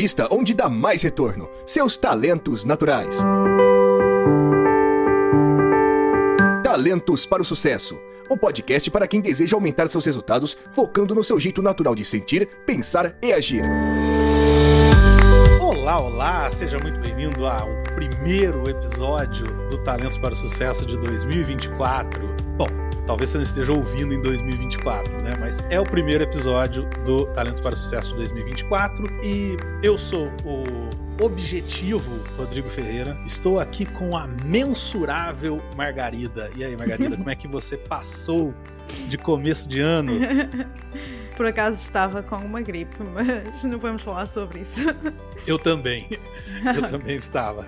Invista onde dá mais retorno. Seus talentos naturais. Talentos para o Sucesso. O podcast para quem deseja aumentar seus resultados, focando no seu jeito natural de sentir, pensar e agir. Olá, olá! Seja muito bem-vindo ao primeiro episódio do Talentos para o Sucesso de 2024. Bom, talvez você não esteja ouvindo em 2024, né? Mas é o primeiro episódio do Talentos para o Sucesso de 2024 e eu sou o objetivo Rodrigo Ferreira. Estou aqui com a mensurável Margarida. E aí, Margarida, como é que você passou de começo de ano? Por acaso estava com uma gripe, mas não vamos falar sobre isso. Eu também. Eu também estava.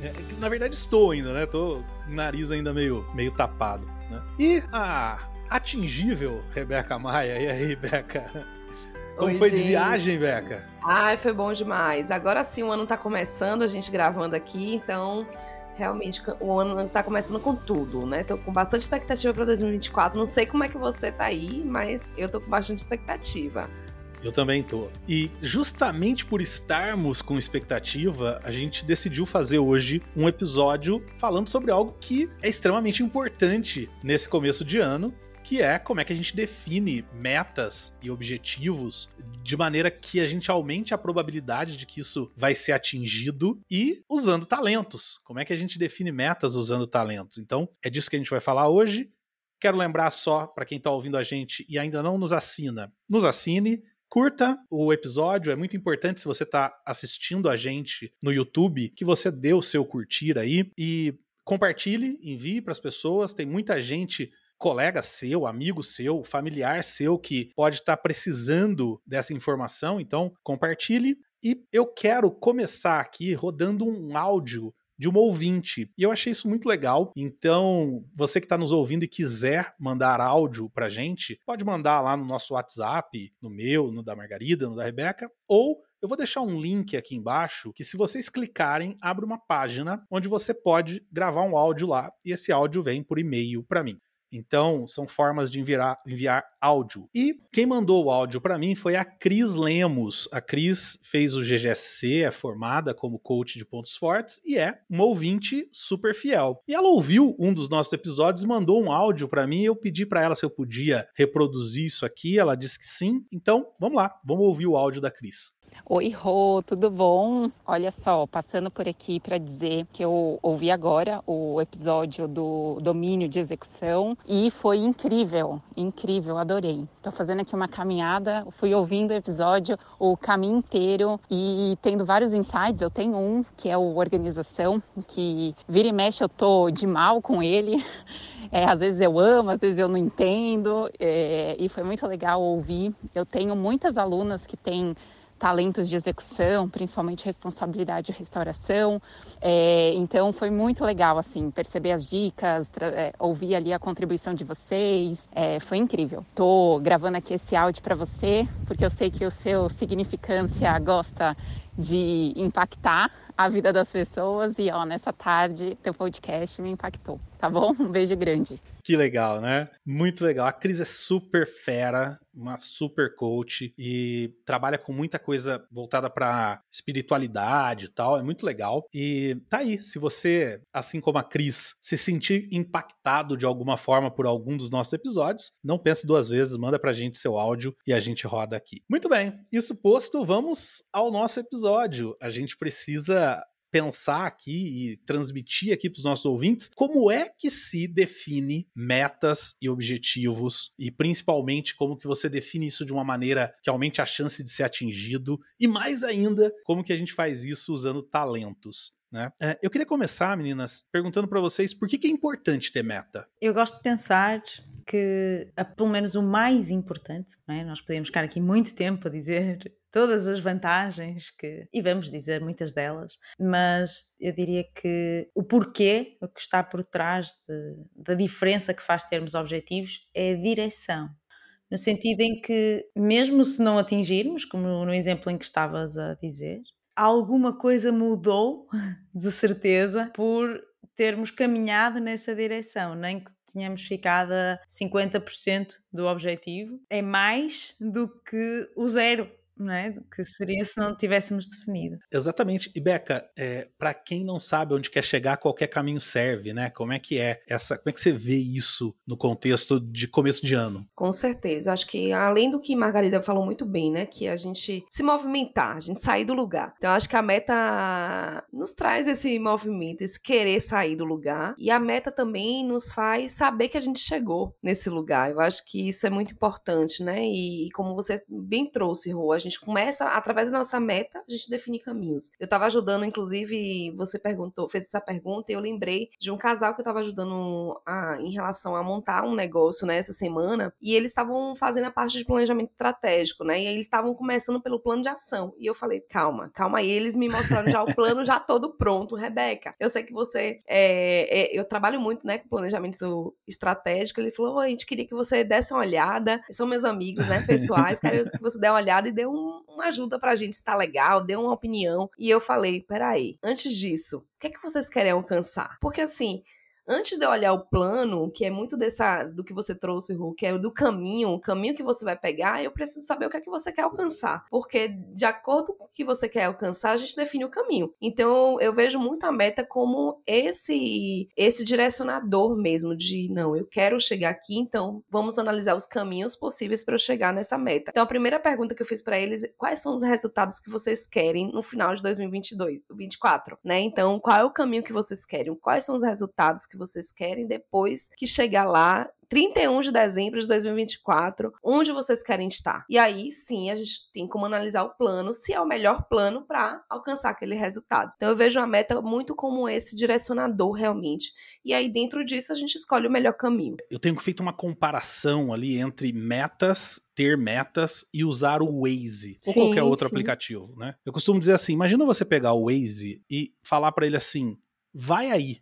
É, na verdade, estou ainda, né? Tô com o nariz ainda meio, meio tapado. Né? E a atingível Rebeca Maia. E aí, Rebeca? Como Oi, foi de gente. viagem, Beca? Ai, foi bom demais. Agora sim o ano tá começando, a gente gravando aqui, então realmente o ano tá começando com tudo, né? Tô com bastante expectativa para 2024. Não sei como é que você tá aí, mas eu tô com bastante expectativa. Eu também tô. E justamente por estarmos com expectativa, a gente decidiu fazer hoje um episódio falando sobre algo que é extremamente importante nesse começo de ano, que é como é que a gente define metas e objetivos de maneira que a gente aumente a probabilidade de que isso vai ser atingido e usando talentos. Como é que a gente define metas usando talentos? Então, é disso que a gente vai falar hoje. Quero lembrar só para quem está ouvindo a gente e ainda não nos assina, nos assine, Curta o episódio, é muito importante se você está assistindo a gente no YouTube, que você dê o seu curtir aí e compartilhe, envie para as pessoas. Tem muita gente colega seu, amigo seu, familiar seu que pode estar tá precisando dessa informação, então compartilhe. E eu quero começar aqui rodando um áudio de uma ouvinte. E eu achei isso muito legal. Então, você que está nos ouvindo e quiser mandar áudio pra gente, pode mandar lá no nosso WhatsApp, no meu, no da Margarida, no da Rebeca, ou eu vou deixar um link aqui embaixo que, se vocês clicarem, abre uma página onde você pode gravar um áudio lá e esse áudio vem por e-mail para mim. Então, são formas de enviar, enviar áudio. E quem mandou o áudio para mim foi a Cris Lemos. A Cris fez o GGSC, é formada como coach de pontos fortes e é uma ouvinte super fiel. E ela ouviu um dos nossos episódios mandou um áudio para mim. Eu pedi para ela se eu podia reproduzir isso aqui. Ela disse que sim. Então, vamos lá, vamos ouvir o áudio da Cris. Oi, Rô, tudo bom? Olha só, passando por aqui para dizer que eu ouvi agora o episódio do domínio de execução e foi incrível, incrível, adorei. Tô fazendo aqui uma caminhada, fui ouvindo o episódio o caminho inteiro e tendo vários insights. Eu tenho um que é o organização, que vira e mexe eu tô de mal com ele. É, às vezes eu amo, às vezes eu não entendo, é, e foi muito legal ouvir. Eu tenho muitas alunas que têm talentos de execução, principalmente responsabilidade e restauração. É, então foi muito legal assim perceber as dicas, é, ouvir ali a contribuição de vocês. É, foi incrível. Tô gravando aqui esse áudio para você porque eu sei que o seu significância gosta de impactar a vida das pessoas e ó nessa tarde teu podcast me impactou, tá bom? Um beijo grande. Que legal, né? Muito legal. A Cris é super fera, uma super coach e trabalha com muita coisa voltada para espiritualidade e tal. É muito legal. E tá aí, se você, assim como a Cris, se sentir impactado de alguma forma por algum dos nossos episódios, não pense duas vezes, manda pra gente seu áudio e a gente roda aqui. Muito bem, isso posto, vamos ao nosso episódio. A gente precisa pensar aqui e transmitir aqui para os nossos ouvintes como é que se define metas e objetivos e principalmente como que você define isso de uma maneira que aumente a chance de ser atingido e mais ainda como que a gente faz isso usando talentos. Né? Eu queria começar, meninas, perguntando para vocês por que, que é importante ter meta. Eu gosto de pensar que, pelo menos o mais importante, é? nós podemos ficar aqui muito tempo a dizer todas as vantagens que, e vamos dizer muitas delas, mas eu diria que o porquê, o que está por trás de, da diferença que faz termos objetivos é a direção. No sentido em que, mesmo se não atingirmos, como no exemplo em que estavas a dizer, alguma coisa mudou, de certeza, por termos caminhado nessa direção, nem que tenhamos ficado a 50% do objetivo, é mais do que o zero não é? Que seria se não tivéssemos definido. Exatamente. E Beca, é, para quem não sabe onde quer chegar, qualquer caminho serve, né? Como é que é essa? Como é que você vê isso no contexto de começo de ano? Com certeza. Acho que além do que Margarida falou muito bem, né? Que a gente se movimentar, a gente sair do lugar. Então acho que a meta nos traz esse movimento, esse querer sair do lugar. E a meta também nos faz saber que a gente chegou nesse lugar. Eu acho que isso é muito importante, né? E, como você bem trouxe, Rô, a gente começa, através da nossa meta, a gente definir caminhos. Eu estava ajudando, inclusive, você perguntou, fez essa pergunta, e eu lembrei de um casal que eu estava ajudando a, em relação a montar um negócio, né, essa semana, e eles estavam fazendo a parte de planejamento estratégico, né? E aí eles estavam começando pelo plano de ação. E eu falei, calma, calma aí, eles me mostraram já o plano já todo pronto, Rebeca. Eu sei que você. É, é, eu trabalho muito, né, com planejamento estratégico. Ele falou, a gente queria que você desse uma olhada. São meus amigos, né, pessoais. Quero que você dê uma olhada e dê um, uma ajuda pra gente se tá legal, dê uma opinião. E eu falei, peraí, antes disso, o que é que vocês querem alcançar? Porque assim, antes de eu olhar o plano, que é muito dessa do que você trouxe, Ru, que é do caminho, o caminho que você vai pegar, eu preciso saber o que é que você quer alcançar. Porque de acordo com o que você quer alcançar, a gente define o caminho. Então, eu vejo muito a meta como esse esse direcionador mesmo de, não, eu quero chegar aqui, então vamos analisar os caminhos possíveis para eu chegar nessa meta. Então, a primeira pergunta que eu fiz para eles, quais são os resultados que vocês querem no final de 2022, 2024, né? Então, qual é o caminho que vocês querem? Quais são os resultados que que vocês querem depois que chegar lá 31 de dezembro de 2024, onde vocês querem estar. E aí sim a gente tem como analisar o plano, se é o melhor plano para alcançar aquele resultado. Então eu vejo a meta muito como esse direcionador realmente. E aí dentro disso a gente escolhe o melhor caminho. Eu tenho feito uma comparação ali entre metas, ter metas e usar o Waze ou sim, qualquer outro sim. aplicativo, né? Eu costumo dizer assim, imagina você pegar o Waze e falar para ele assim: "Vai aí,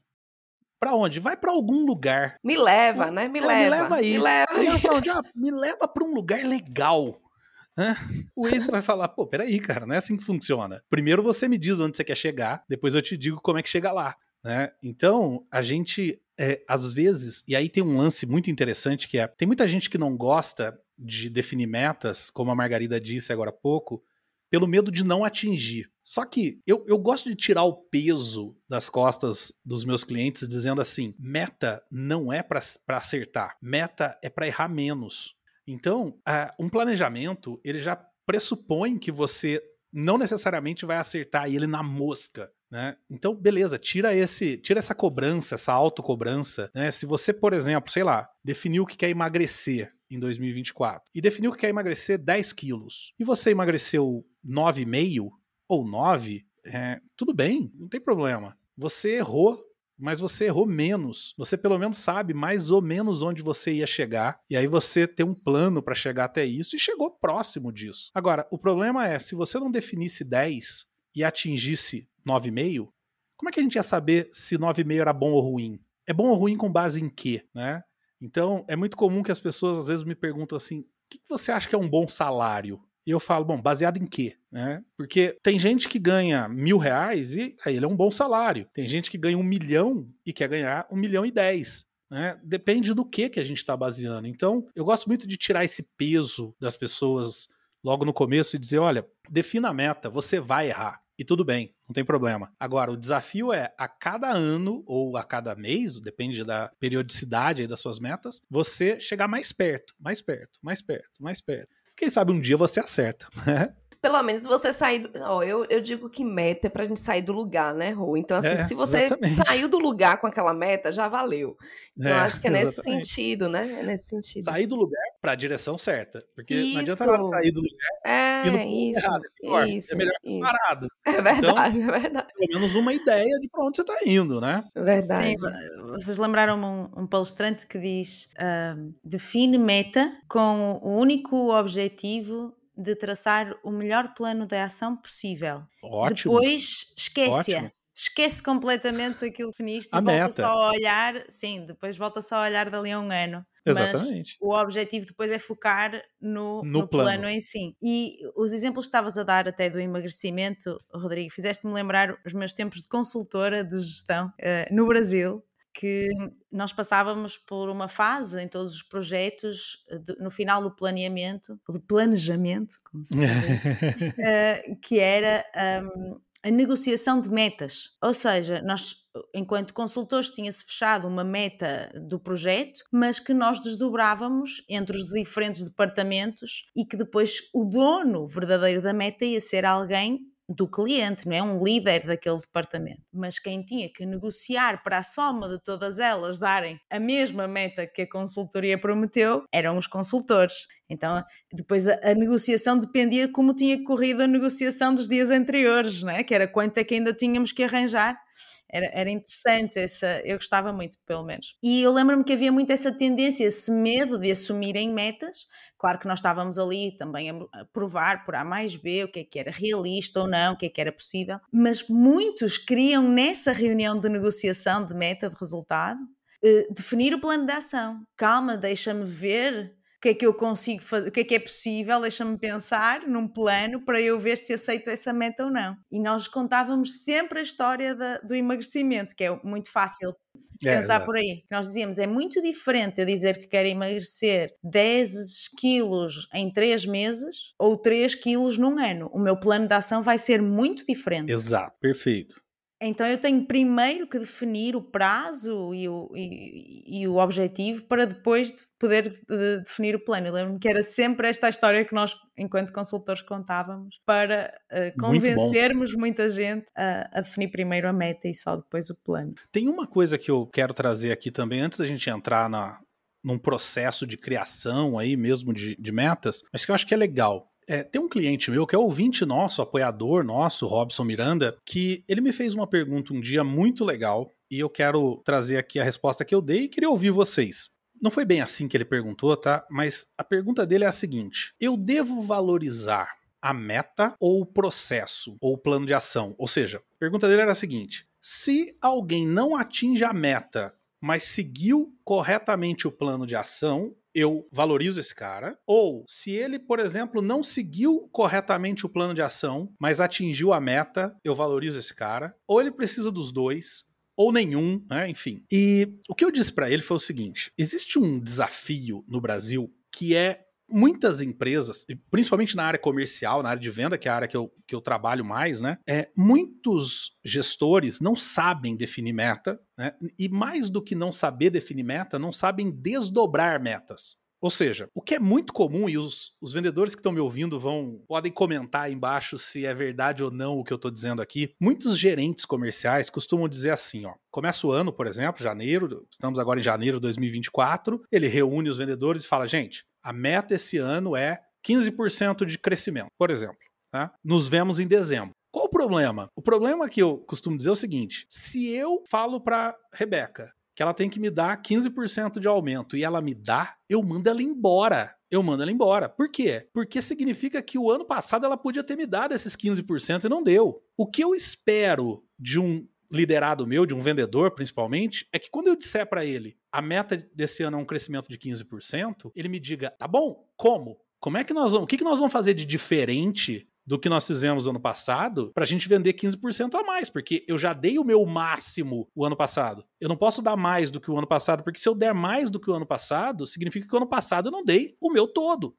Pra onde? Vai para algum lugar. Me leva, né? Me é, leva. Me leva aí. Me leva, me leva pra onde? Ah, me leva pra um lugar legal. Né? O Waze vai falar, pô, peraí, cara, não é assim que funciona. Primeiro você me diz onde você quer chegar, depois eu te digo como é que chega lá. Né? Então, a gente, é, às vezes, e aí tem um lance muito interessante que é, tem muita gente que não gosta de definir metas, como a Margarida disse agora há pouco, pelo medo de não atingir. Só que eu, eu gosto de tirar o peso das costas dos meus clientes dizendo assim: meta não é para acertar, meta é para errar menos. Então, um planejamento ele já pressupõe que você não necessariamente vai acertar ele na mosca. Né? Então, beleza, tira esse, tira essa cobrança, essa autocobrança. Né? Se você, por exemplo, sei lá, definiu que quer emagrecer em 2024 e definiu que quer emagrecer 10 quilos e você emagreceu 9,5 ou 9, é, tudo bem, não tem problema. Você errou, mas você errou menos. Você pelo menos sabe mais ou menos onde você ia chegar, e aí você tem um plano para chegar até isso e chegou próximo disso. Agora, o problema é, se você não definisse 10 e atingisse 9,5, como é que a gente ia saber se 9,5 era bom ou ruim? É bom ou ruim com base em quê, né? Então, é muito comum que as pessoas às vezes me perguntam assim: o que você acha que é um bom salário? E eu falo, bom, baseado em quê? Né? Porque tem gente que ganha mil reais e aí ele é um bom salário. Tem gente que ganha um milhão e quer ganhar um milhão e dez. Né? Depende do que que a gente está baseando. Então, eu gosto muito de tirar esse peso das pessoas logo no começo e dizer, olha, defina a meta, você vai errar. E tudo bem, não tem problema. Agora, o desafio é a cada ano ou a cada mês, depende da periodicidade das suas metas, você chegar mais perto, mais perto, mais perto, mais perto. Quem sabe um dia você acerta. Né? Pelo menos você sair. Do... Oh, eu, eu digo que meta é pra gente sair do lugar, né, Rô? Então, assim, é, se você exatamente. saiu do lugar com aquela meta, já valeu. Então, é, acho que é nesse sentido, né? É nesse sentido. Sair do lugar pra direção certa. Porque isso. não adianta nada sair do lugar é, e no isso, errado. É, isso, é melhor que parado. É verdade, então, é verdade. Pelo menos uma ideia de pra onde você tá indo, né? Verdade. Sim, vocês lembraram-me um, um palestrante que diz: uh, define meta com o único objetivo de traçar o melhor plano de ação possível. Ótimo. Depois esquece-a. Esquece completamente aquilo que definiste e volta meta. só a olhar, sim, depois volta só a olhar dali a um ano. Exatamente. Mas o objetivo depois é focar no, no, no plano. plano. em si. E os exemplos que estavas a dar até do emagrecimento, Rodrigo, fizeste-me lembrar os meus tempos de consultora de gestão uh, no Brasil, que nós passávamos por uma fase em todos os projetos, eh, de, no final do planeamento, do planejamento, como se diz, uh, que era um, a negociação de metas. Ou seja, nós, enquanto consultores, tinha-se fechado uma meta do projeto, mas que nós desdobrávamos entre os diferentes departamentos e que depois o dono verdadeiro da meta ia ser alguém do cliente, não é? Um líder daquele departamento. Mas quem tinha que negociar para a soma de todas elas darem a mesma meta que a consultoria prometeu eram os consultores. Então, depois a, a negociação dependia como tinha corrido a negociação dos dias anteriores, não é? Que era quanto é que ainda tínhamos que arranjar era, era interessante, essa, eu gostava muito, pelo menos. E eu lembro-me que havia muito essa tendência, esse medo de assumirem metas. Claro que nós estávamos ali também a provar por A mais B o que é que era realista ou não, o que é que era possível, mas muitos queriam nessa reunião de negociação de meta de resultado eh, definir o plano de ação. Calma, deixa-me ver que é que eu consigo fazer, o que é que é possível, deixa-me pensar num plano para eu ver se aceito essa meta ou não. E nós contávamos sempre a história da, do emagrecimento, que é muito fácil é, pensar por aí. Nós dizíamos, é muito diferente eu dizer que quero emagrecer 10 quilos em 3 meses ou 3 quilos num ano. O meu plano de ação vai ser muito diferente. Exato, perfeito. Então eu tenho primeiro que definir o prazo e o, e, e o objetivo para depois de poder de definir o plano. Eu lembro-me que era sempre esta história que nós, enquanto consultores, contávamos para uh, convencermos muita gente a, a, definir primeiro a meta e só depois o plano. Tem uma coisa que eu quero trazer aqui também, antes da gente entrar na, num processo de criação aí mesmo de, de metas, mas que eu acho que é legal. É, tem um cliente meu que é ouvinte nosso, apoiador nosso, Robson Miranda, que ele me fez uma pergunta um dia muito legal e eu quero trazer aqui a resposta que eu dei e queria ouvir vocês. Não foi bem assim que ele perguntou, tá? Mas a pergunta dele é a seguinte: eu devo valorizar a meta ou o processo ou o plano de ação? Ou seja, a pergunta dele era a seguinte: se alguém não atinge a meta, mas seguiu corretamente o plano de ação, eu valorizo esse cara. Ou se ele, por exemplo, não seguiu corretamente o plano de ação, mas atingiu a meta, eu valorizo esse cara. Ou ele precisa dos dois, ou nenhum, né? Enfim. E o que eu disse para ele foi o seguinte: existe um desafio no Brasil que é muitas empresas, principalmente na área comercial, na área de venda, que é a área que eu, que eu trabalho mais, né? É, muitos gestores não sabem definir meta, né? E mais do que não saber definir meta, não sabem desdobrar metas. Ou seja, o que é muito comum, e os, os vendedores que estão me ouvindo vão podem comentar aí embaixo se é verdade ou não o que eu estou dizendo aqui. Muitos gerentes comerciais costumam dizer assim: ó, começa o ano, por exemplo, janeiro, estamos agora em janeiro de 2024, ele reúne os vendedores e fala: gente, a meta esse ano é 15% de crescimento, por exemplo. Tá? Nos vemos em dezembro. Qual o problema? O problema que eu costumo dizer é o seguinte: se eu falo para Rebeca que ela tem que me dar 15% de aumento e ela me dá, eu mando ela embora. Eu mando ela embora. Por quê? Porque significa que o ano passado ela podia ter me dado esses 15% e não deu. O que eu espero de um liderado meu, de um vendedor principalmente, é que quando eu disser para ele a meta desse ano é um crescimento de 15%, ele me diga: tá bom, como? Como é que nós vamos, o que, que nós vamos fazer de diferente do que nós fizemos ano passado para a gente vender 15% a mais, porque eu já dei o meu máximo o ano passado. Eu não posso dar mais do que o ano passado, porque se eu der mais do que o ano passado, significa que o ano passado eu não dei o meu todo.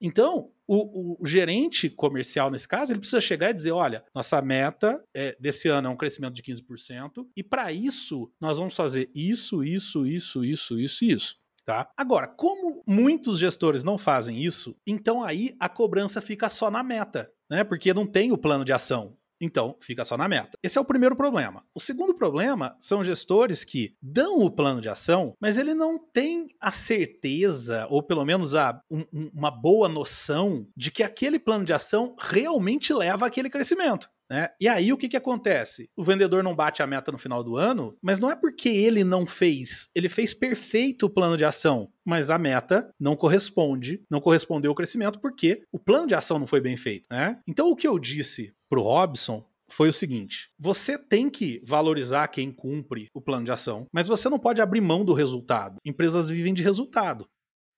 Então, o, o, gerente comercial, nesse caso, ele precisa chegar e dizer: olha, nossa meta é, desse ano é um crescimento de 15%, e para isso nós vamos fazer isso, isso, isso, isso, isso e isso. Tá? Agora, como muitos gestores não fazem isso, então aí a cobrança fica só na meta, né? Porque não tem o plano de ação. Então, fica só na meta. Esse é o primeiro problema. O segundo problema são gestores que dão o plano de ação, mas ele não tem a certeza, ou pelo menos a, um, uma boa noção, de que aquele plano de ação realmente leva àquele crescimento. Né? E aí o que, que acontece? O vendedor não bate a meta no final do ano, mas não é porque ele não fez, ele fez perfeito o plano de ação, mas a meta não corresponde, não correspondeu ao crescimento porque o plano de ação não foi bem feito. Né? Então o que eu disse pro Robson foi o seguinte: você tem que valorizar quem cumpre o plano de ação, mas você não pode abrir mão do resultado. Empresas vivem de resultado.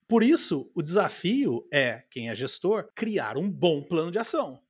Por isso, o desafio é, quem é gestor, criar um bom plano de ação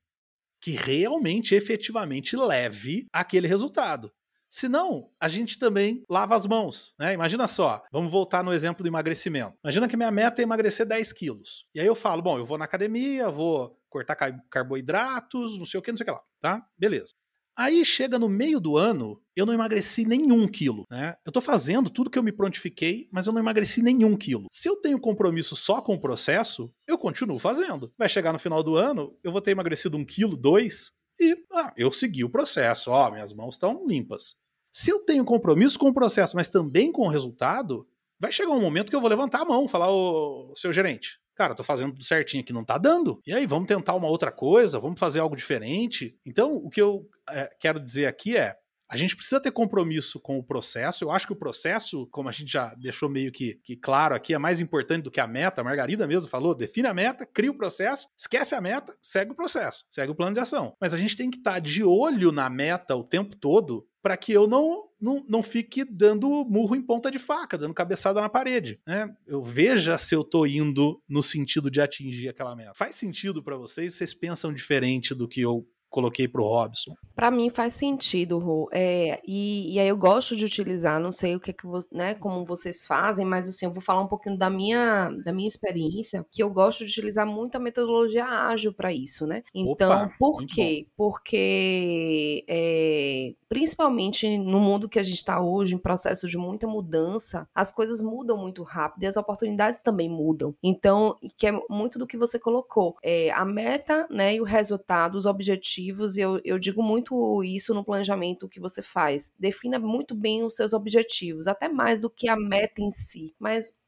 que realmente, efetivamente leve aquele resultado. Senão, a gente também lava as mãos, né? Imagina só, vamos voltar no exemplo do emagrecimento. Imagina que minha meta é emagrecer 10 quilos. E aí eu falo, bom, eu vou na academia, vou cortar carboidratos, não sei o que, não sei o que lá, tá? Beleza. Aí chega no meio do ano, eu não emagreci nenhum quilo, né? Eu tô fazendo tudo que eu me prontifiquei, mas eu não emagreci nenhum quilo. Se eu tenho compromisso só com o processo, eu continuo fazendo. Vai chegar no final do ano, eu vou ter emagrecido um quilo, dois, e ah, eu segui o processo. Ó, minhas mãos estão limpas. Se eu tenho compromisso com o processo, mas também com o resultado, vai chegar um momento que eu vou levantar a mão, falar, ô, seu gerente, cara, tô fazendo tudo certinho aqui, não tá dando. E aí, vamos tentar uma outra coisa, vamos fazer algo diferente. Então, o que eu é, quero dizer aqui é, a gente precisa ter compromisso com o processo. Eu acho que o processo, como a gente já deixou meio que, que, claro aqui, é mais importante do que a meta. A Margarida mesmo falou: define a meta, cria o processo, esquece a meta, segue o processo, segue o plano de ação. Mas a gente tem que estar tá de olho na meta o tempo todo para que eu não, não, não fique dando murro em ponta de faca, dando cabeçada na parede. Né? Eu veja se eu estou indo no sentido de atingir aquela meta. Faz sentido para vocês? Vocês pensam diferente do que eu coloquei para o Robson. Para mim faz sentido, Rô. É, e, e, aí eu gosto de utilizar, não sei o que, é que né, como vocês fazem, mas assim, eu vou falar um pouquinho da minha, da minha experiência, que eu gosto de utilizar muito a metodologia ágil para isso, né? Então, Opa, por quê? Bom. Porque é, principalmente no mundo que a gente está hoje, em processo de muita mudança, as coisas mudam muito rápido e as oportunidades também mudam. Então, que é muito do que você colocou. É, a meta né, e o resultado, os objetivos, e eu, eu digo muito isso no planejamento que você faz. Defina muito bem os seus objetivos, até mais do que a meta em si. Mas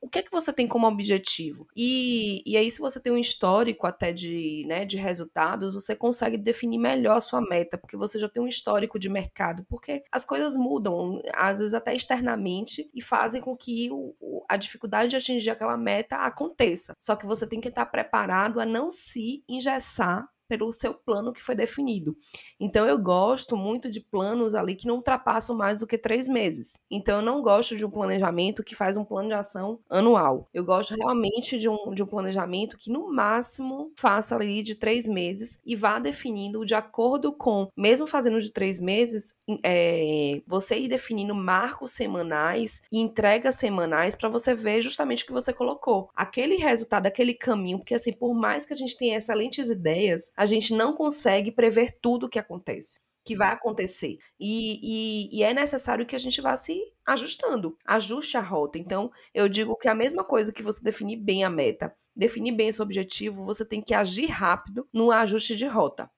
o que é que você tem como objetivo? E, e aí, se você tem um histórico até de, né, de resultados, você consegue definir melhor a sua meta, porque você já tem um histórico de mercado, porque as coisas mudam, às vezes até externamente, e fazem com que o, a dificuldade de atingir aquela meta aconteça. Só que você tem que estar preparado a não se engessar pelo seu plano que foi definido. Então eu gosto muito de planos ali que não ultrapassam mais do que três meses. Então eu não gosto de um planejamento que faz um plano de ação anual. Eu gosto realmente de um, de um planejamento que no máximo faça ali de três meses e vá definindo de acordo com, mesmo fazendo de três meses, é, você ir definindo marcos semanais e entregas semanais para você ver justamente o que você colocou. Aquele resultado, aquele caminho, porque assim, por mais que a gente tenha excelentes ideias, a gente não consegue prever tudo o que acontece que vai acontecer. E, e, e, é necessário que a gente vá se ajustando, ajuste a rota. Então, eu digo que a mesma coisa que você definir bem a meta, definir bem esse objetivo, você tem que agir rápido no ajuste de rota.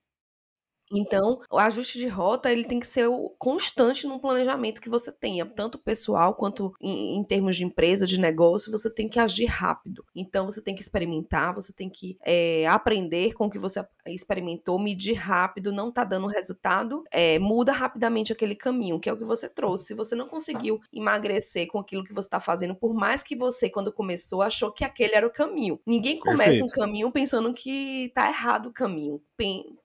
Então, o ajuste de rota ele tem que ser constante no planejamento que você tenha, tanto pessoal quanto em, em, termos de empresa, de negócio, você tem que agir rápido. Então, você tem que experimentar, você tem que é, aprender com o que você experimentou, medir rápido, não está dando resultado, é, muda rapidamente aquele caminho, que é o que você trouxe. Se você não conseguiu emagrecer com aquilo que você está fazendo, por mais que você, quando começou, achou que aquele era o caminho. Ninguém começa Perfeito. um caminho pensando que está errado o caminho.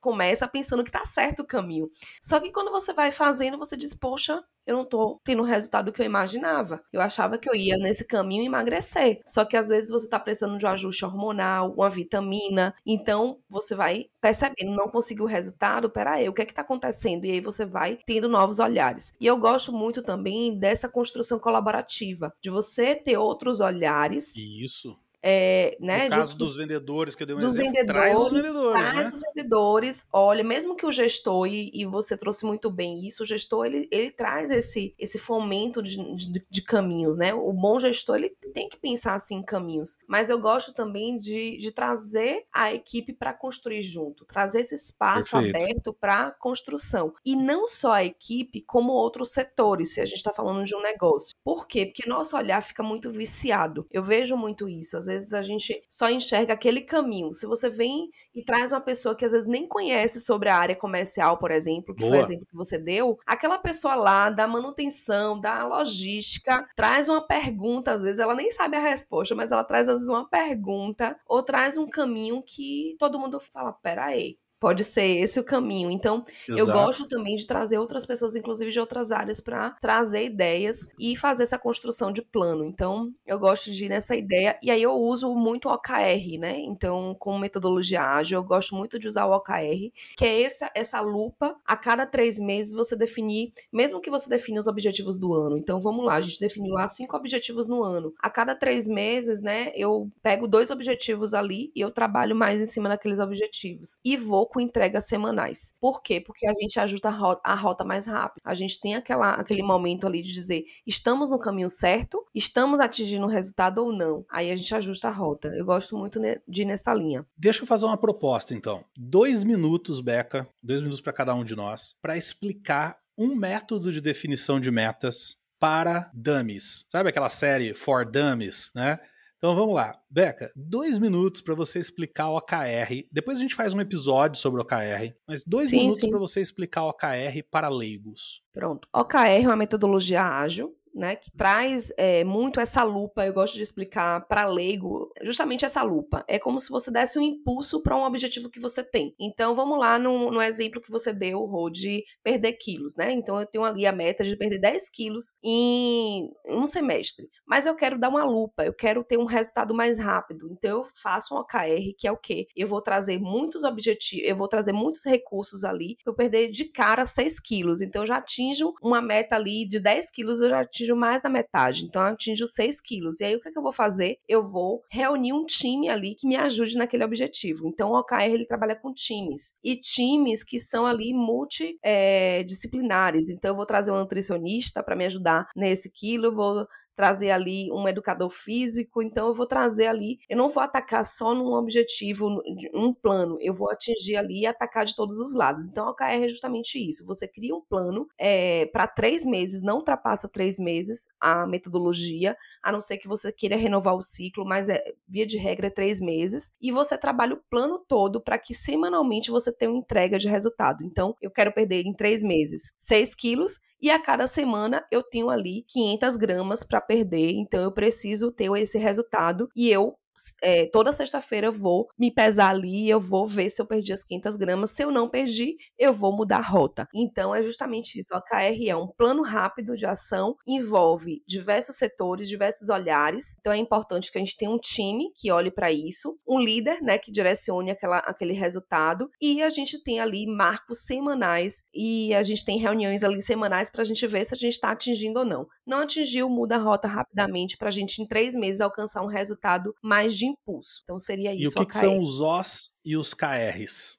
Começa pensando que tá certo o caminho. Só que quando você vai fazendo, você diz, poxa, eu não tô tendo o resultado que eu imaginava. Eu achava que eu ia nesse caminho emagrecer. Só que às vezes você tá precisando de um ajuste hormonal, uma vitamina. Então você vai percebendo, não conseguiu o resultado, peraí, o que é que tá acontecendo? E aí você vai tendo novos olhares. E eu gosto muito também dessa construção colaborativa, de você ter outros olhares. Isso é, né, no caso de, dos vendedores, que eu dei um dos exemplo, vendedores, traz os vendedores, traz né? os vendedores. Olha, mesmo que o gestor, e, e, você trouxe muito bem isso, o gestor, ele, ele traz esse, esse fomento de, de, de, caminhos, né? O bom gestor, ele tem que pensar assim em caminhos. Mas eu gosto também de, de trazer a equipe para construir junto, trazer esse espaço Perfeito. aberto para construção. E não só a equipe, como outros setores, se a gente está falando de um negócio. Por quê? Porque nosso olhar fica muito viciado. Eu vejo muito isso. Às vezes vezes a gente só enxerga aquele caminho. Se você vem e traz uma pessoa que às vezes nem conhece sobre a área comercial, por exemplo, que Boa. foi o exemplo que você deu, aquela pessoa lá da manutenção, da logística, traz uma pergunta, às vezes ela nem sabe a resposta, mas ela traz às vezes uma pergunta ou traz um caminho que todo mundo fala, peraí, Pode ser esse o caminho. Então, Exato. eu gosto também de trazer outras pessoas, inclusive de outras áreas, para trazer ideias e fazer essa construção de plano. Então, eu gosto de ir nessa ideia. E aí eu uso muito o OKR, né? Então, como metodologia ágil, eu gosto muito de usar o OKR, que é essa, essa lupa. A cada três meses você definir, mesmo que você defina os objetivos do ano. Então, vamos lá, a gente definiu lá cinco objetivos no ano. A cada três meses, né, eu pego dois objetivos ali e eu trabalho mais em cima daqueles objetivos. E vou com entregas semanais. Por quê? Porque a gente ajusta a rota, a rota mais rápido. A gente tem aquela, aquele momento ali de dizer, estamos no caminho certo, estamos atingindo o resultado ou não. Aí a gente ajusta a rota. Eu gosto muito de ir nessa linha. Deixa eu fazer uma proposta, então. Dois minutos, Beca, dois minutos para cada um de nós, para explicar um método de definição de metas para dummies. Sabe aquela série For Dummies, né? Então vamos lá. Beca, dois minutos para você explicar o OKR. Depois a gente faz um episódio sobre o OKR, mas dois sim, minutos para você explicar o OKR para leigos. Pronto. OKR é uma metodologia ágil né, que traz é, muito essa lupa. Eu gosto de explicar para leigo justamente essa lupa. É como se você desse um impulso para um objetivo que você tem. Então, vamos lá no, no exemplo que você deu, Rô, de perder quilos, né? Então, eu tenho ali a meta de perder 10 quilos em um semestre. Mas eu quero dar uma lupa, eu quero ter um resultado mais rápido. Então, eu faço um OKR, que é o quê? Eu vou trazer muitos objetivos, eu vou trazer muitos recursos ali eu perder de cara 6 quilos. Então, eu já atinjo uma meta ali de 10 quilos, eu já atinjo atinjo mais da metade, então atinjo 6 quilos. E aí o que, é que eu vou fazer? Eu vou reunir um time ali que me ajude naquele objetivo. Então o OKR ele trabalha com times e times que são ali multidisciplinares. Eh, é, então eu vou trazer um nutricionista para me ajudar nesse quilo, eu vou trazer ali um educador físico, então eu vou trazer ali, eu não vou atacar só num objetivo, um plano, eu vou atingir ali e atacar de todos os lados. Então, a OKR é justamente isso. Você cria um plano é, para três meses, não ultrapassa três meses a metodologia, a não ser que você queira renovar o ciclo, mas é, via de regra é três meses, e você trabalha o plano todo para que semanalmente você tenha uma entrega de resultado. Então, eu quero perder em três meses 6 quilos, e a cada semana eu tenho ali 500 gramas para perder, então eu preciso ter esse resultado e eu é, toda sexta-feira eu vou me pesar ali, eu vou ver se eu perdi as 500 gramas. Se eu não perdi, eu vou mudar a rota. Então é justamente isso. O KR é um plano rápido de ação, envolve diversos setores, diversos olhares. Então é importante que a gente tenha um time que olhe para isso, um líder, né, que direcione aquela, aquele resultado e a gente tem ali marcos semanais e a gente tem reuniões ali semanais para a gente ver se a gente está atingindo ou não. Não atingiu, muda a rota rapidamente para a gente em três meses alcançar um resultado mais mais de impulso. Então seria isso. E o que, que são os OS e os KRs?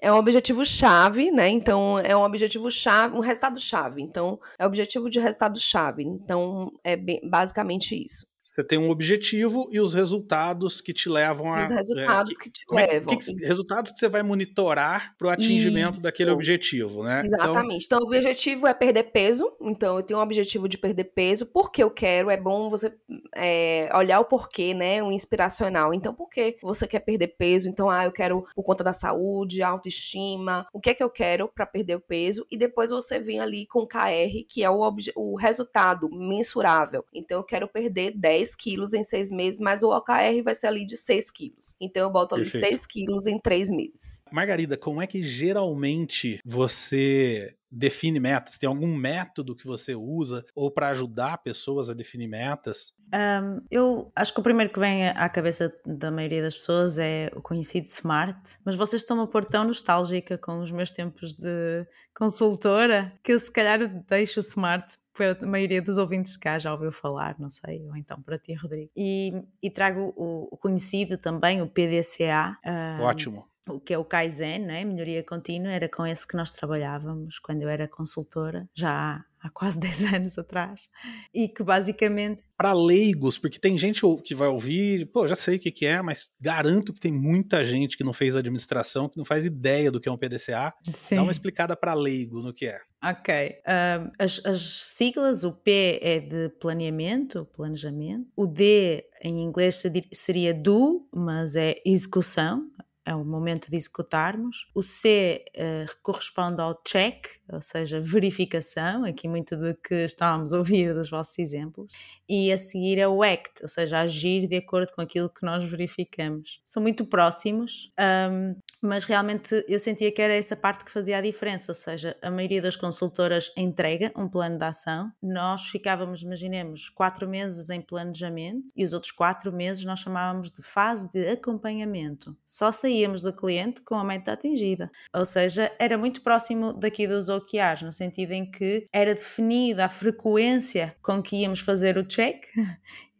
É um objetivo chave, né? Então é um objetivo chave, um resultado chave. Então é objetivo de resultado chave. Então é bem, basicamente isso. Você tem um objetivo e os resultados que te levam a. Os resultados é, que, que, te é levam. Que, que, resultados que você vai monitorar para o atingimento Isso. daquele objetivo, né? Então Exatamente. Então, então, o objetivo é perder peso. Então, eu tenho um objetivo de perder peso. Porque eu quero? É bom você é, olhar o porquê, né? O inspiracional. Então, por que você quer perder peso? Então, ah, eu quero por conta da saúde, autoestima. O que é que eu quero para perder o peso? E depois você vem ali com o KR, que é o, o resultado mensurável. Então, eu quero perder 10 10 quilos em seis meses, mas o OKR vai ser ali de 6 quilos. Então eu boto ali Perfeito. 6 quilos em três meses. Margarida, como é que geralmente você define metas? Tem algum método que você usa ou para ajudar pessoas a definir metas? Um, eu acho que o primeiro que vem à cabeça da maioria das pessoas é o conhecido SMART, mas vocês estão-me a pôr tão nostálgica com os meus tempos de consultora que eu se calhar deixo o SMART a maioria dos ouvintes cá já ouviu falar, não sei, ou então para ti, Rodrigo. E, e trago o, o, conhecido também, o PDCA. Um, Ótimo. O que é o Kaizen, né? melhoria contínua, era com esse que nós trabalhávamos quando eu era consultora, já há, quase 10 anos atrás, e que basicamente para leigos, porque tem gente que vai ouvir, pô, já sei o que, que é, mas garanto que tem muita gente que não fez administração, que não faz ideia do que é um PDCA. Sim. Dá uma explicada para leigo no que é. Ok. Um, as, as, siglas, o P é de planeamento, planejamento. O D em inglês seria do, mas é execução, é o momento de executarmos. O C uh, corresponde ao check, ou seja, verificação, aqui muito do que estávamos a ouvir dos vossos exemplos. E a seguir é o act, ou seja, agir de acordo com aquilo que nós verificamos. São muito próximos. Um, mas realmente eu sentia que era essa parte que fazia a diferença, ou seja, a maioria das consultoras entrega um plano de ação, nós ficávamos, imaginemos, quatro meses em planejamento e os outros quatro meses nós chamávamos de fase de acompanhamento. Só saíamos do cliente com a meta atingida, ou seja, era muito próximo daqui dos OKRs, no sentido em que era definida a frequência com que íamos fazer o check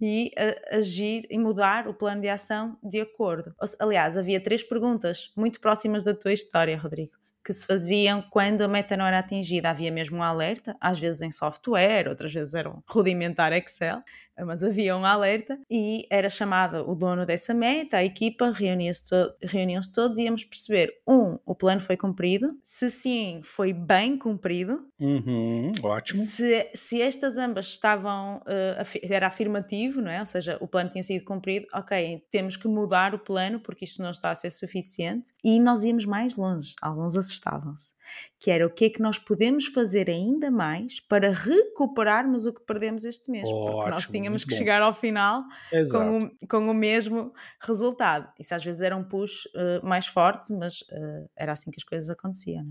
e uh, agir e mudar o plano de ação de acordo. Aliás, havia três perguntas muito próximas da tua história, Rodrigo que se faziam quando a meta não era atingida. Havia mesmo um alerta, às vezes em software, outras vezes era um rudimentar Excel, mas havia um alerta e era chamado o dono dessa meta, a equipa, reuniam-se to reuniam todos e íamos perceber, um, o plano foi cumprido, se sim, foi bem cumprido. Uhum, ótimo. Se, se estas ambas estavam, uh, era afirmativo, não é? Ou seja, o plano tinha sido cumprido, ok, temos que mudar o plano porque isto não está a ser suficiente e nós íamos mais longe, alguns assustavam-se, que era o que é que nós podemos fazer ainda mais para recuperarmos o que perdemos este mês, Ótimo, porque nós tínhamos tínhamos que bom. chegar ao final com o, com o, mesmo resultado. Isso às vezes era um push uh, mais forte, mas uh, era assim que as coisas aconteciam.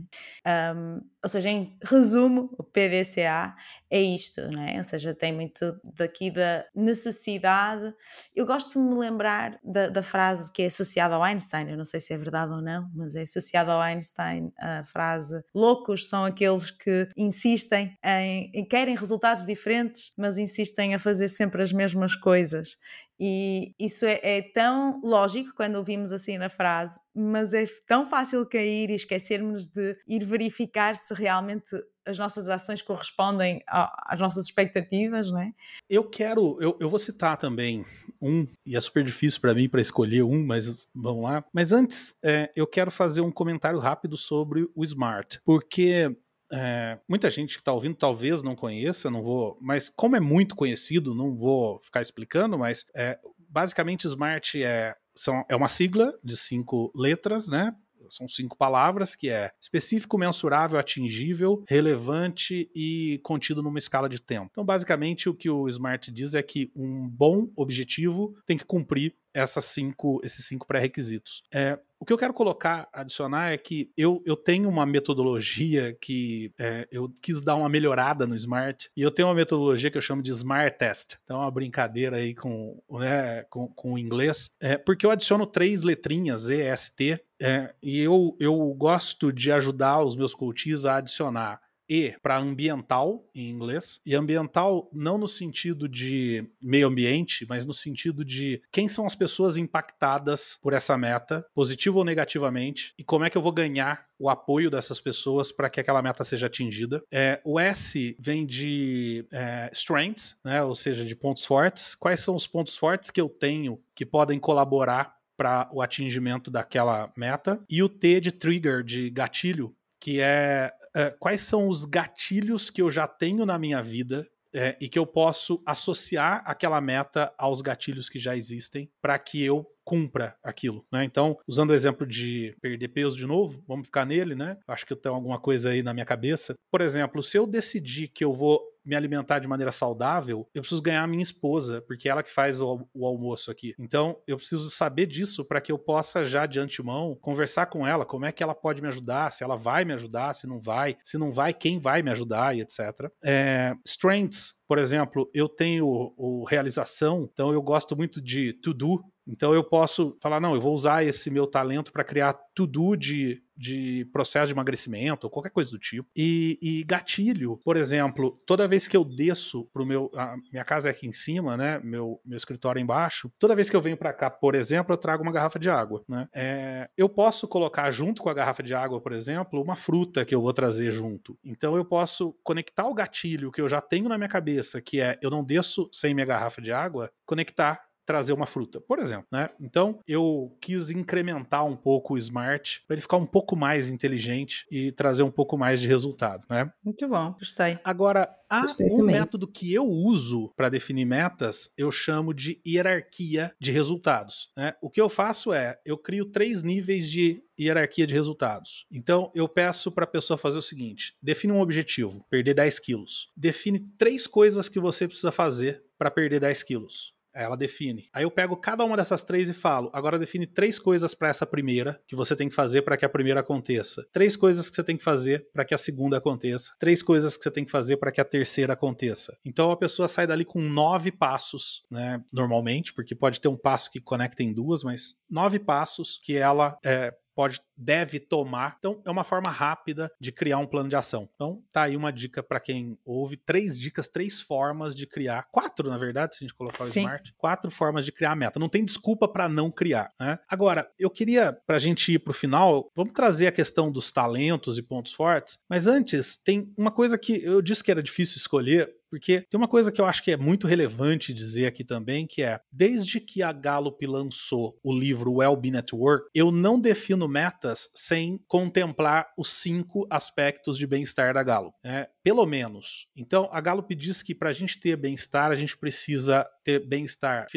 É? Um, ou seja, em resumo, o PDCA é isto, não é? Ou seja, tem muito daqui da necessidade. Eu gosto de me lembrar da, da frase que é associada ao Einstein, eu não sei se é verdade ou não, mas é associada ao Einstein a frase: loucos são aqueles que insistem em, em querem resultados diferentes, mas insistem a fazer sempre as mesmas coisas. E isso é, é, tão lógico quando ouvimos assim na frase, mas é tão fácil cair e esquecermos de ir verificar se realmente as nossas ações correspondem às nossas expectativas, não é? Eu quero, eu, eu vou citar também um, e é super difícil para mim para escolher um, mas vamos lá. Mas antes, é, eu quero fazer um comentário rápido sobre o Smart, porque é, muita gente que está ouvindo talvez não conheça, não vou, mas como é muito conhecido, não vou ficar explicando, mas é, basicamente Smart é, são, é uma sigla de cinco letras, né? São cinco palavras que é específico, mensurável, atingível, relevante e contido numa escala de tempo. Então, basicamente, o que o Smart diz é que um bom objetivo tem que cumprir essas cinco, esses cinco pré-requisitos. É, o que eu quero colocar, adicionar, é que eu, eu tenho uma metodologia que é, eu quis dar uma melhorada no Smart, e eu tenho uma metodologia que eu chamo de Smart Test. Então é uma brincadeira aí com, né, com, com o inglês, é, porque eu adiciono três letrinhas, E, S, T, é, e eu, eu gosto de ajudar os meus coaches a adicionar e para ambiental em inglês. E ambiental não no sentido de meio ambiente, mas no sentido de quem são as pessoas impactadas por essa meta, positivo ou negativamente, e como é que eu vou ganhar o apoio dessas pessoas para que aquela meta seja atingida. É, o S vem de é, strengths, né, ou seja, de pontos fortes. Quais são os pontos fortes que eu tenho que podem colaborar para o atingimento daquela meta? E o T de trigger, de gatilho, que é uh, quais são os gatilhos que eu já tenho na minha vida é, e que eu posso associar aquela meta aos gatilhos que já existem para que eu cumpra aquilo, né? Então, usando o exemplo de perder peso de novo, vamos ficar nele, né? Acho que eu tenho alguma coisa aí na minha cabeça. Por exemplo, se eu decidir que eu vou me alimentar de maneira saudável, eu preciso ganhar a minha esposa, porque é ela que faz o, o almoço aqui. Então, eu preciso saber disso para que eu possa já de antemão conversar com ela, como é que ela pode me ajudar, se ela vai me ajudar, se não vai, se não vai, quem vai me ajudar e etc. É, strengths, por exemplo, eu tenho o, realização, então eu gosto muito de to do, então eu posso falar, não, eu vou usar esse meu talento para criar to-do de, de processo de emagrecimento ou qualquer coisa do tipo. E, e, gatilho, por exemplo, toda vez que eu desço pro meu. Minha casa é aqui em cima, né? Meu, meu escritório é embaixo. Toda vez que eu venho para cá, por exemplo, eu trago uma garrafa de água, né? É, eu posso colocar junto com a garrafa de água, por exemplo, uma fruta que eu vou trazer junto. Então eu posso conectar o gatilho que eu já tenho na minha cabeça, que é eu não desço sem minha garrafa de água, conectar trazer uma fruta, por exemplo, né? Então, eu quis incrementar um pouco o Smart para ele ficar um pouco mais inteligente e trazer um pouco mais de resultado, né? Muito bom, gostei. Agora, há Gostei um também. método que eu uso para definir metas, eu chamo de hierarquia de resultados, né? O que eu faço é, eu crio três níveis de hierarquia de resultados. Então, eu peço para a pessoa fazer o seguinte: define um objetivo, perder 10 quilos. Define três coisas que você precisa fazer para perder 10 quilos. Ela define. Aí eu pego cada uma dessas três e falo: agora define três coisas para essa primeira que você tem que fazer para que a primeira aconteça. Três coisas que você tem que fazer para que a segunda aconteça. Três coisas que você tem que fazer para que a terceira aconteça. Então a pessoa sai dali com nove passos, né? Normalmente, porque pode ter um passo que conecta em duas, mas nove passos que ela é, pode deve tomar. Então, é uma forma rápida de criar um plano de ação. Então, tá aí uma dica para quem ouve, três dicas, três formas de criar, quatro, na verdade, se a gente colocar Sim. o smart, quatro formas de criar a meta. Não tem desculpa para não criar, né? Agora, eu queria para a gente ir para o final, vamos trazer a questão dos talentos e pontos fortes, mas antes tem uma coisa que eu disse que era difícil escolher, porque tem uma coisa que eu acho que é muito relevante dizer aqui também, que é, desde que a Gallup lançou o livro Well-Being Network, eu não defino metas sem contemplar os cinco aspectos de bem-estar da Gallup, né? Pelo menos. Então, a Gallup diz que para a gente ter bem-estar, a gente precisa ter bem-estar,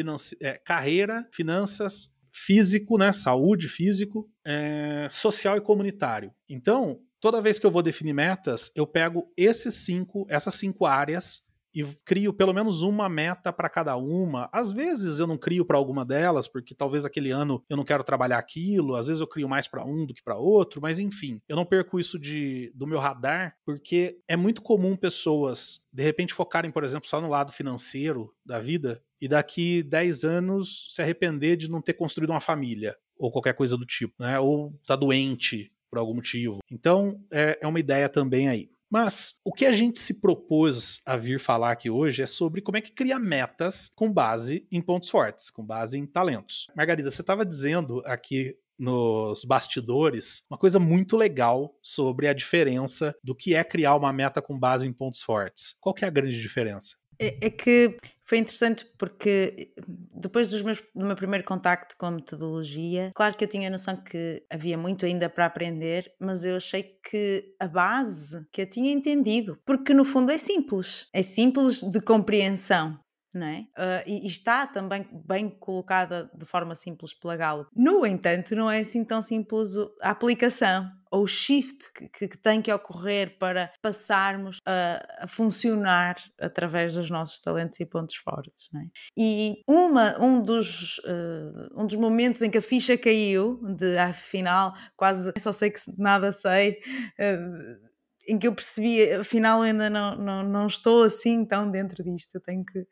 é, carreira, finanças, físico, né? Saúde, físico, é, social e comunitário. Então, toda vez que eu vou definir metas, eu pego esses cinco, essas cinco áreas e crio pelo menos uma meta para cada uma. Às vezes eu não crio para alguma delas, porque talvez aquele ano eu não quero trabalhar aquilo, às vezes eu crio mais para um do que para outro, mas enfim, eu não perco isso de, do meu radar, porque é muito comum pessoas de repente focarem, por exemplo, só no lado financeiro da vida e daqui 10 anos se arrepender de não ter construído uma família ou qualquer coisa do tipo, né? Ou tá doente, por algum motivo. Então, é, é uma ideia também aí. Mas o que a gente se propôs a vir falar aqui hoje é sobre como é que cria metas com base em pontos fortes, com base em talentos. Margarida, você estava dizendo aqui nos bastidores uma coisa muito legal sobre a diferença do que é criar uma meta com base em pontos fortes. Qual que é a grande diferença? É, é que foi interessante porque depois dos meus, do meu primeiro contacto com a metodologia, claro que eu tinha a noção que havia muito ainda para aprender, mas eu achei que a base que eu tinha entendido, porque no fundo é simples, é simples de compreensão não é? Uh, e, e, está também bem colocada de forma simples pela Galo. No entanto, não é assim tão simples a aplicação ou o shift que, que, tem que ocorrer para passarmos a, a, funcionar através dos nossos talentos e pontos fortes. É? E uma, um, dos, uh, um dos momentos em que a ficha caiu, de afinal, quase só sei que nada sei. Uh, em que eu percebi, afinal, eu ainda não, não, não estou assim tão dentro disto, eu tenho que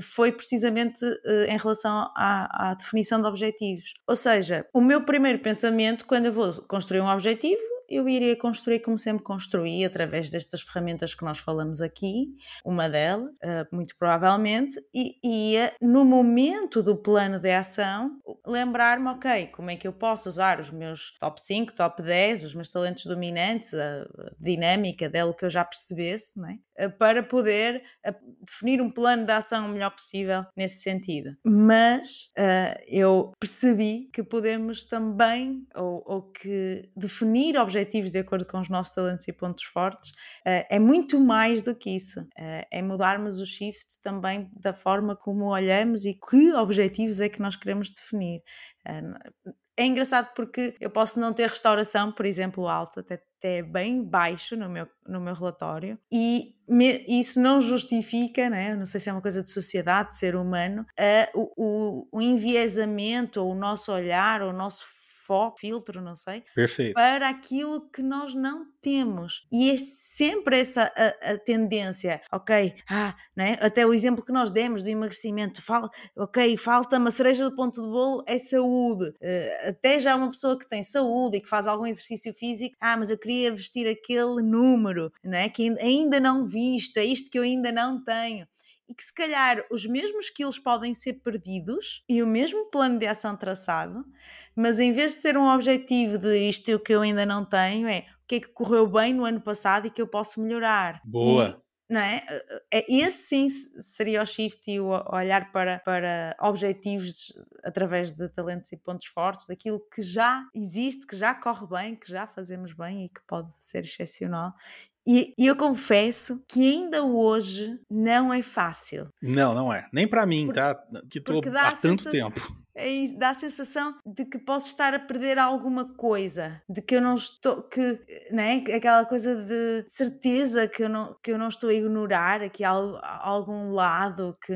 foi precisamente uh, em relação à, à, definição de objetivos. Ou seja, o meu primeiro pensamento, quando eu vou construir um objetivo, eu iria construir como sempre construí, através destas ferramentas que nós falamos aqui, uma delas, uh, muito provavelmente, e ia, no momento do plano de ação, lembrar-me, ok, como é que eu posso usar os meus top 5, top 10, os meus talentos dominantes, a dinâmica dela que eu já percebesse, né? para poder definir um plano de ação o melhor possível nesse sentido. Mas eu percebi que podemos também, ou, ou que definir objetivos objetivos de acordo com os nossos talentos e pontos fortes, uh, é muito mais do que isso. Uh, é mudarmos o shift também da forma como olhamos e que objetivos é que nós queremos definir. Uh, é engraçado porque eu posso não ter restauração, por exemplo, alta, até, até bem baixo no meu, no meu relatório, e me, isso não justifica, né? não sei se é uma coisa de sociedade, de ser humano, uh, o, o, o enviesamento, ou o nosso olhar, ou o nosso foco, filtro, não sei, Perfeito. para aquilo que nós não temos. E é sempre essa a, a tendência, ok? Ah, né? Até o exemplo que nós demos do emagrecimento, fala, ok, falta uma cereja do ponto de bolo, é saúde. Uh, até já uma pessoa que tem saúde e que faz algum exercício físico, ah, mas eu queria vestir aquele número, né? que ainda não visto, é isto que eu ainda não tenho e que se calhar os mesmos quilos podem ser perdidos e o mesmo plano de ação traçado, mas em vez de ser um objetivo de isto que eu ainda não tenho, é o que é que correu bem no ano passado e que eu posso melhorar. Boa! E, não é? é? Esse sim seria o shift e o olhar para, para objetivos através de talentos e pontos fortes, daquilo que já existe, que já corre bem, que já fazemos bem e que pode ser excepcional e, eu confesso que ainda hoje não é fácil. Não, não é. Nem para mim, Por, tá? Que estou há tanto tempo. Dá a sensação de que posso estar a perder alguma coisa, de que eu não estou, que, né? Aquela coisa de certeza que eu não, que eu não estou a ignorar aqui algum lado que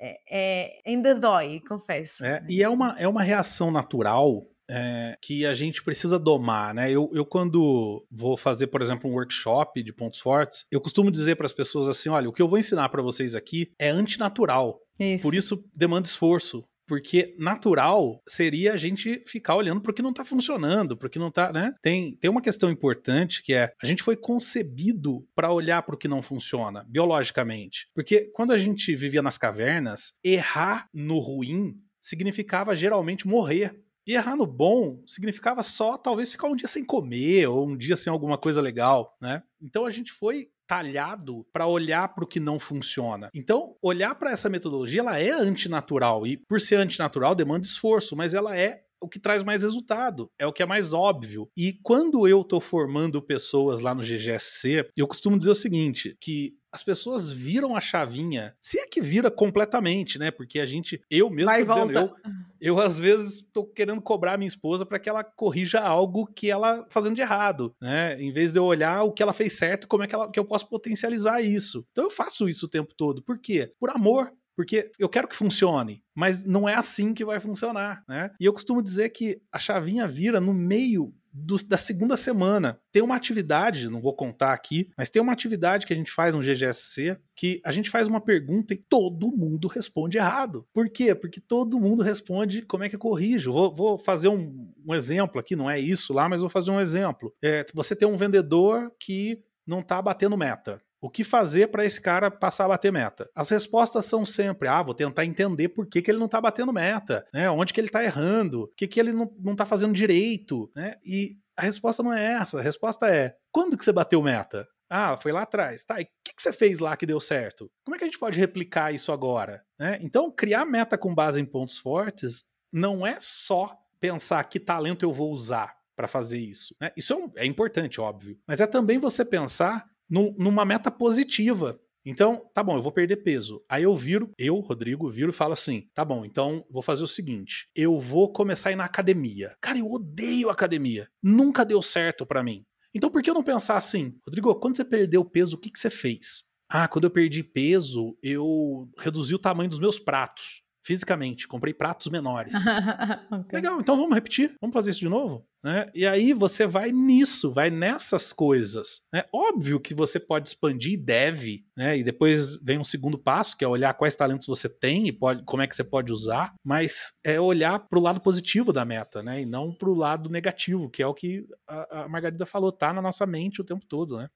é, é, ainda dói, confesso. É, e é uma, é uma reação natural é, que a gente precisa domar, né? Eu, eu, quando vou fazer, por exemplo, um workshop de pontos fortes, eu costumo dizer para as pessoas assim: olha, o que eu vou ensinar para vocês aqui é antinatural. Isso. Por isso demanda esforço. Porque natural seria a gente ficar olhando para o que não está funcionando, para o que não está, né? Tem, tem uma questão importante que é a gente foi concebido para olhar para o que não funciona biologicamente. Porque quando a gente vivia nas cavernas, errar no ruim significava geralmente morrer. E errar no bom significava só talvez ficar um dia sem comer ou um dia sem alguma coisa legal, né? Então a gente foi talhado para olhar para o que não funciona. Então, olhar para essa metodologia, ela é antinatural e por ser antinatural demanda esforço, mas ela é o que traz mais resultado, é o que é mais óbvio. E quando eu estou formando pessoas lá no GGSC, eu costumo dizer o seguinte, que as pessoas viram a chavinha, se é que vira completamente, né? Porque a gente, eu mesmo Vai dizendo, eu, eu às vezes tô querendo cobrar minha esposa para que ela corrija algo que ela fazendo de errado, né? Em vez de eu olhar o que ela fez certo, como é que, ela, que eu posso potencializar isso. Então eu faço isso o tempo todo. Por quê? Por amor, porque eu quero que funcione, mas não é assim que vai funcionar, né? E eu costumo dizer que a chavinha vira no meio do, da segunda semana. Tem uma atividade, não vou contar aqui, mas tem uma atividade que a gente faz no GGSC que a gente faz uma pergunta e todo mundo responde errado. Por quê? Porque todo mundo responde como é que eu corrijo. Vou, vou fazer um, um, exemplo aqui, não é isso lá, mas vou fazer um exemplo. É, você tem um vendedor que não está batendo meta. O que fazer para esse cara passar a bater meta? As respostas são sempre: ah, vou tentar entender por que, que ele não está batendo meta, né? Onde que ele está errando, o que, que ele não, não tá fazendo direito, né? E a resposta não é essa. A resposta é: quando que você bateu meta? Ah, foi lá atrás. Tá, e o que, que você fez lá que deu certo? Como é que a gente pode replicar isso agora? Né? Então, criar meta com base em pontos fortes não é só pensar que talento eu vou usar para fazer isso. Né? Isso é, um, é importante, óbvio. Mas é também você pensar numa meta positiva. Então, tá bom, eu vou perder peso. Aí eu viro, eu, Rodrigo, viro e falo assim: tá bom, então vou fazer o seguinte: eu vou começar a ir na academia. Cara, eu odeio academia. Nunca deu certo para mim. Então por que eu não pensar assim, Rodrigo, quando você perdeu peso, o que, que você fez? Ah, quando eu perdi peso, eu reduzi o tamanho dos meus pratos fisicamente, comprei pratos menores. okay. Legal, então vamos repetir, vamos fazer isso de novo? Né? E aí você vai nisso, vai nessas coisas. Né? Óbvio que você pode expandir e deve, né? E depois vem um segundo passo, que é olhar quais talentos você tem e pode, como é que você pode usar, mas é olhar para o lado positivo da meta, né? E não para o lado negativo, que é o que a, a Margarida falou, tá na nossa mente o tempo todo, né?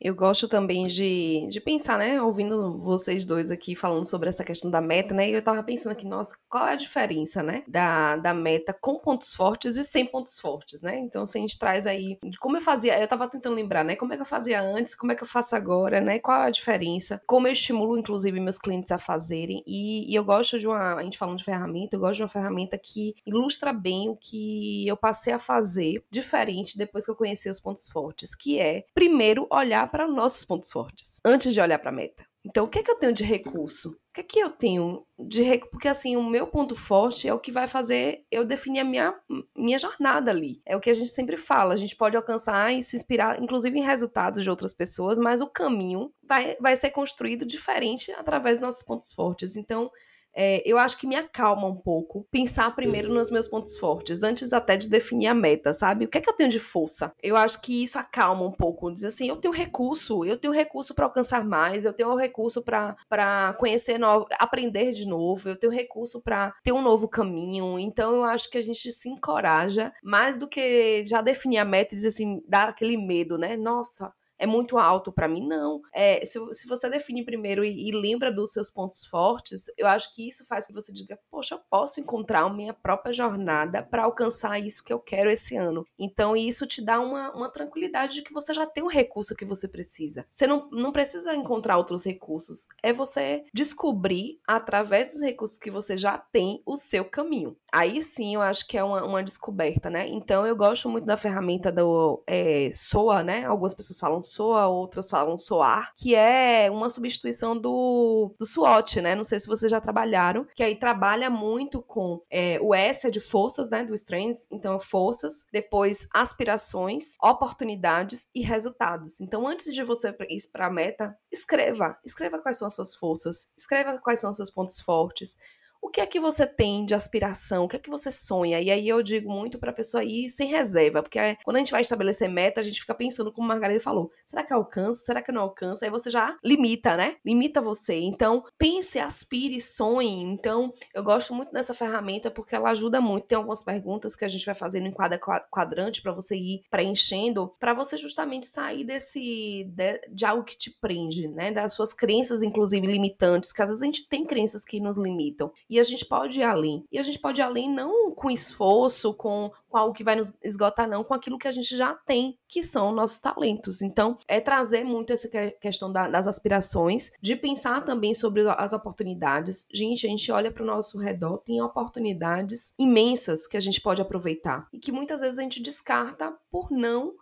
Eu gosto também de, de pensar, né? Ouvindo vocês dois aqui falando sobre essa questão da meta, né? E eu tava pensando aqui, nossa, qual é a diferença, né? Da, da meta com pontos fortes e sem pontos fortes, né? Então, se a gente traz aí. Como eu fazia, eu tava tentando lembrar, né? Como é que eu fazia antes, como é que eu faço agora, né? Qual é a diferença? Como eu estimulo, inclusive, meus clientes a fazerem. E, e eu gosto de uma. A gente falando de ferramenta, eu gosto de uma ferramenta que ilustra bem o que eu passei a fazer diferente depois que eu conheci os pontos fortes, que é, primeiro, olhar olhar para nossos pontos fortes antes de olhar para a meta. Então, o que é que eu tenho de recurso? O que é que eu tenho de recurso? Porque, assim, o meu ponto forte é o que vai fazer eu definir a minha, minha jornada ali. É o que a gente sempre fala. A gente pode alcançar e se inspirar, inclusive, em resultados de outras pessoas, mas o caminho vai, vai ser construído diferente através dos nossos pontos fortes. Então, é, eu acho que me acalma um pouco pensar primeiro nos meus pontos fortes, antes até de definir a meta, sabe? O que é que eu tenho de força? Eu acho que isso acalma um pouco, diz assim, eu tenho recurso, eu tenho recurso para alcançar mais, eu tenho recurso para conhecer novo, aprender de novo, eu tenho recurso para ter um novo caminho. Então eu acho que a gente se encoraja mais do que já definir a meta e dizer assim, dar aquele medo, né? Nossa, é muito alto para mim, não. É, se, se você define primeiro e, e, lembra dos seus pontos fortes, eu acho que isso faz que você diga, poxa, eu posso encontrar a minha própria jornada para alcançar isso que eu quero esse ano. Então, isso te dá uma, uma tranquilidade de que você já tem o recurso que você precisa. Você não, não precisa encontrar outros recursos, é você descobrir, através dos recursos que você já tem, o seu caminho. Aí sim, eu acho que é uma, uma descoberta, né? Então, eu gosto muito da ferramenta do é, SOA, né? Algumas pessoas falam SOA, outras falam SOAR, que é uma substituição do, do SWOT, né? Não sei se vocês já trabalharam, que aí trabalha muito com é, o S é de forças, né? Do Strengths, então forças, depois aspirações, oportunidades e resultados. Então, antes de você ir para a meta, escreva. Escreva quais são as suas forças, escreva quais são os seus pontos fortes, o que é que você tem de aspiração? O que é que você sonha? E aí eu digo muito para a pessoa ir sem reserva, porque é, quando a gente vai estabelecer meta, a gente fica pensando, como a Margarida falou, será que eu alcanço? Será que eu não alcanço? Aí você já limita, né? Limita você. Então, pense, aspire, sonhe. Então, eu gosto muito dessa ferramenta porque ela ajuda muito. Tem algumas perguntas que a gente vai fazendo em cada quadrante para você ir preenchendo, para você justamente sair desse de, de algo que te prende, né? Das suas crenças, inclusive limitantes, que às vezes a gente tem crenças que nos limitam. E a gente pode ir além. E a gente pode ir além não com esforço, com, com algo que vai nos esgotar, não, com aquilo que a gente já tem, que são nossos talentos. Então, é trazer muito essa questão da, das aspirações, de pensar também sobre as oportunidades. Gente, a gente olha para o nosso redor, tem oportunidades imensas que a gente pode aproveitar e que muitas vezes a gente descarta por não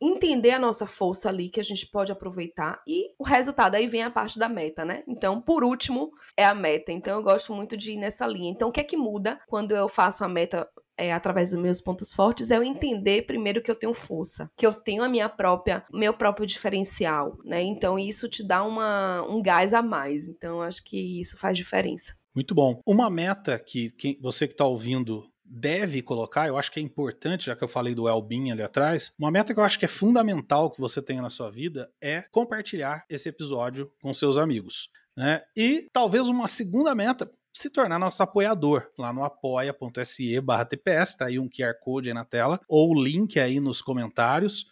entender a nossa força ali que a gente pode aproveitar e o resultado aí vem a parte da meta, né? Então, por último, é a meta. Então, eu gosto muito de ir nessa linha. Então, o que é que muda quando eu faço a meta é, através dos meus pontos fortes é eu entender primeiro que eu tenho força, que eu tenho a minha própria, meu próprio diferencial, né? Então isso te dá uma, um gás a mais. Então acho que isso faz diferença. Muito bom. Uma meta que, que você que está ouvindo deve colocar, eu acho que é importante, já que eu falei do Elbin ali atrás, uma meta que eu acho que é fundamental que você tenha na sua vida é compartilhar esse episódio com seus amigos. Né? E talvez uma segunda meta, se tornar nosso apoiador lá no apoia.se barra TPS, tá aí um QR Code aí na tela, ou o link aí nos comentários.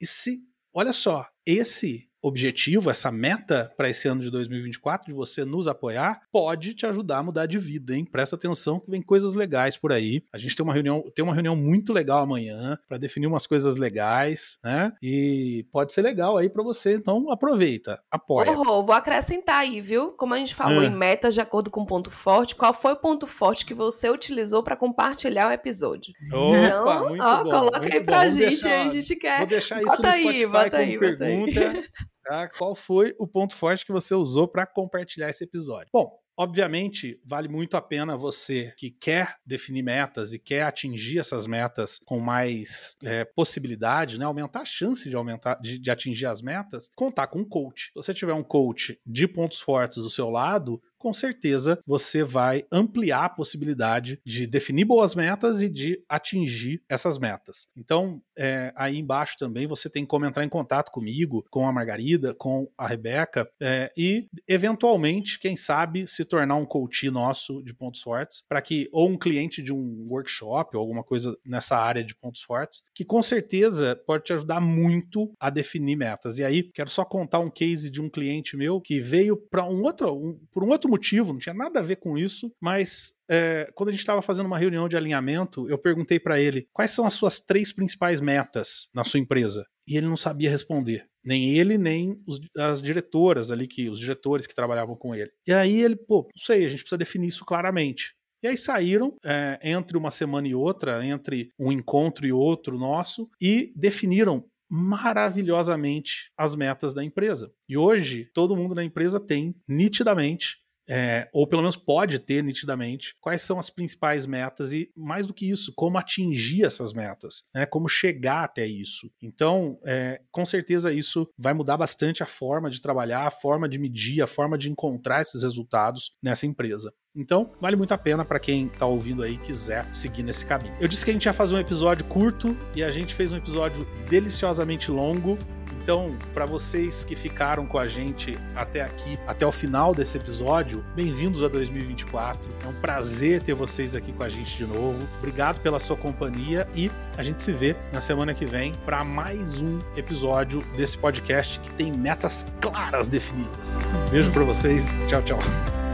E se, olha só, esse objetivo, essa meta para esse ano de 2024, de você nos apoiar, pode te ajudar a mudar de vida, hein? Presta atenção que vem coisas legais por aí. A gente tem uma reunião, tem uma reunião muito legal amanhã para definir umas coisas legais, né? E pode ser legal aí para você, então aproveita, apoia. Oh, vou acrescentar aí, viu? Como a gente falou é. em metas de acordo com o ponto forte, qual foi o ponto forte que você utilizou para compartilhar o episódio? Opa, então, muito ó, bom, coloca muito aí pra bom. gente, deixar, a gente quer. Vou deixar isso bota no Spotify aí, bota aí, pergunta. Aí. Tá? Qual foi o ponto forte que você usou para compartilhar esse episódio? Bom, Obviamente, vale muito a pena você que quer definir metas e quer atingir essas metas com mais é, possibilidade, né? aumentar a chance de aumentar de, de, atingir as metas, contar com um coach. Se você tiver um coach de pontos fortes do seu lado, com certeza você vai ampliar a possibilidade de definir boas metas e de atingir essas metas. Então, é, aí embaixo também você tem como entrar em contato comigo, com a Margarida, com a Rebeca é, e, eventualmente, quem sabe, se tornar um coach nosso de pontos fortes, para que, ou um cliente de um workshop ou alguma coisa nessa área de pontos fortes, que com certeza pode te ajudar muito a definir metas. E aí, quero só contar um case de um cliente meu que veio para um outro, um, por um outro motivo, não tinha nada a ver com isso, mas é, quando a gente estava fazendo uma reunião de alinhamento, eu perguntei para ele quais são as suas três principais metas na sua empresa. E ele não sabia responder. Nem ele, nem os, as diretoras ali, que os diretores que trabalhavam com ele. E aí ele, pô, não sei, a gente precisa definir isso claramente. E aí saíram, é, entre uma semana e outra, entre um encontro e outro nosso, e definiram maravilhosamente as metas da empresa. E hoje, todo mundo na empresa tem nitidamente é, ou pelo menos pode ter nitidamente, quais são as principais metas e, mais do que isso, como atingir essas metas, né? como chegar até isso. Então, é, com certeza, isso vai mudar bastante a forma de trabalhar, a forma de medir, a forma de encontrar esses resultados nessa empresa. Então, vale muito a pena para quem tá ouvindo aí e quiser seguir nesse caminho. Eu disse que a gente ia fazer um episódio curto e a gente fez um episódio deliciosamente longo. Então, para vocês que ficaram com a gente até aqui, até o final desse episódio, bem-vindos a 2024. É um prazer ter vocês aqui com a gente de novo. Obrigado pela sua companhia e a gente se vê na semana que vem para mais um episódio desse podcast que tem metas claras definidas. beijo para vocês. Tchau, tchau.